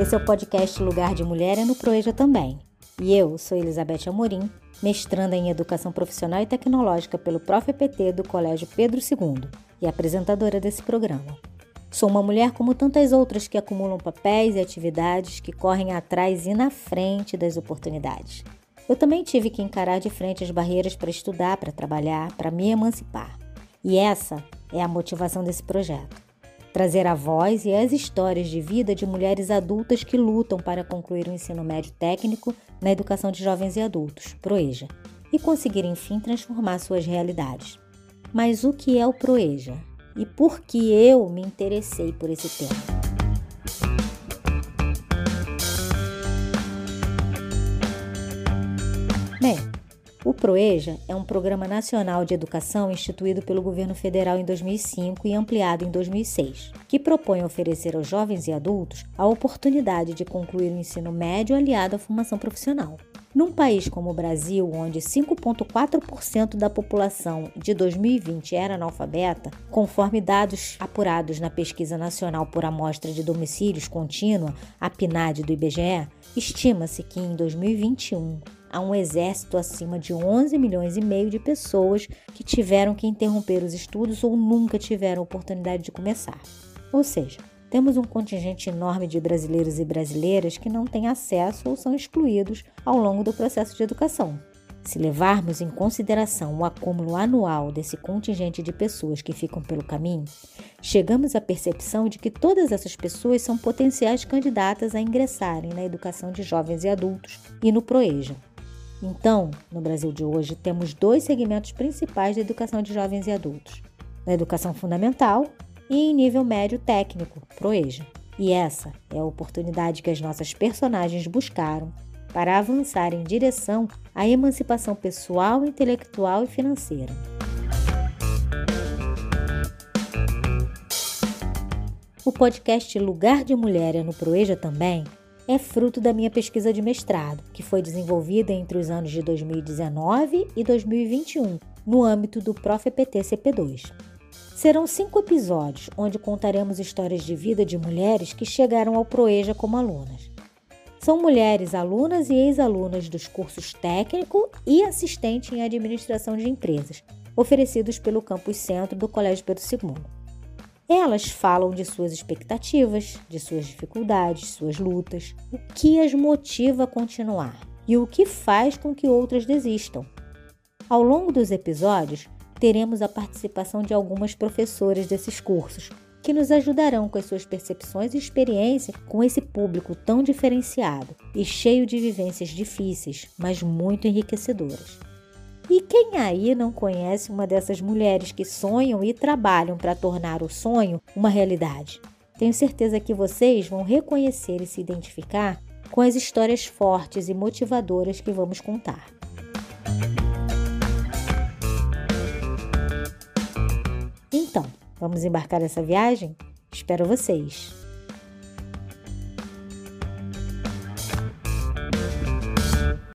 Esse é o podcast Lugar de Mulher é no Proeja também. E eu sou Elizabeth Amorim, mestranda em Educação Profissional e Tecnológica pelo ProfEPT do Colégio Pedro II e apresentadora desse programa. Sou uma mulher como tantas outras que acumulam papéis e atividades que correm atrás e na frente das oportunidades. Eu também tive que encarar de frente as barreiras para estudar, para trabalhar, para me emancipar. E essa é a motivação desse projeto trazer a voz e as histórias de vida de mulheres adultas que lutam para concluir o ensino médio técnico na educação de jovens e adultos, PROEJA, e conseguir enfim transformar suas realidades. Mas o que é o PROEJA? E por que eu me interessei por esse tema? O PROEJA é um programa nacional de educação instituído pelo governo federal em 2005 e ampliado em 2006, que propõe oferecer aos jovens e adultos a oportunidade de concluir o ensino médio aliado à formação profissional. Num país como o Brasil, onde 5,4% da população de 2020 era analfabeta, conforme dados apurados na Pesquisa Nacional por Amostra de Domicílios Contínua, a PNAD do IBGE, estima-se que em 2021 a um exército acima de 11 milhões e meio de pessoas que tiveram que interromper os estudos ou nunca tiveram oportunidade de começar. Ou seja, temos um contingente enorme de brasileiros e brasileiras que não têm acesso ou são excluídos ao longo do processo de educação. Se levarmos em consideração o acúmulo anual desse contingente de pessoas que ficam pelo caminho, chegamos à percepção de que todas essas pessoas são potenciais candidatas a ingressarem na educação de jovens e adultos e no PROEJA. Então, no Brasil de hoje, temos dois segmentos principais da educação de jovens e adultos: na educação fundamental e em nível médio técnico, PROEJA. E essa é a oportunidade que as nossas personagens buscaram para avançar em direção à emancipação pessoal, intelectual e financeira. O podcast Lugar de Mulher é no Proeja também é fruto da minha pesquisa de mestrado, que foi desenvolvida entre os anos de 2019 e 2021, no âmbito do ProfEPT CP2. Serão cinco episódios onde contaremos histórias de vida de mulheres que chegaram ao Proeja como alunas. São mulheres alunas e ex-alunas dos cursos técnico e assistente em administração de empresas, oferecidos pelo Campus Centro do Colégio Pedro II. Elas falam de suas expectativas, de suas dificuldades, suas lutas, o que as motiva a continuar e o que faz com que outras desistam. Ao longo dos episódios, teremos a participação de algumas professoras desses cursos, que nos ajudarão com as suas percepções e experiência com esse público tão diferenciado e cheio de vivências difíceis, mas muito enriquecedoras. E quem aí não conhece uma dessas mulheres que sonham e trabalham para tornar o sonho uma realidade? Tenho certeza que vocês vão reconhecer e se identificar com as histórias fortes e motivadoras que vamos contar. Então, vamos embarcar nessa viagem? Espero vocês!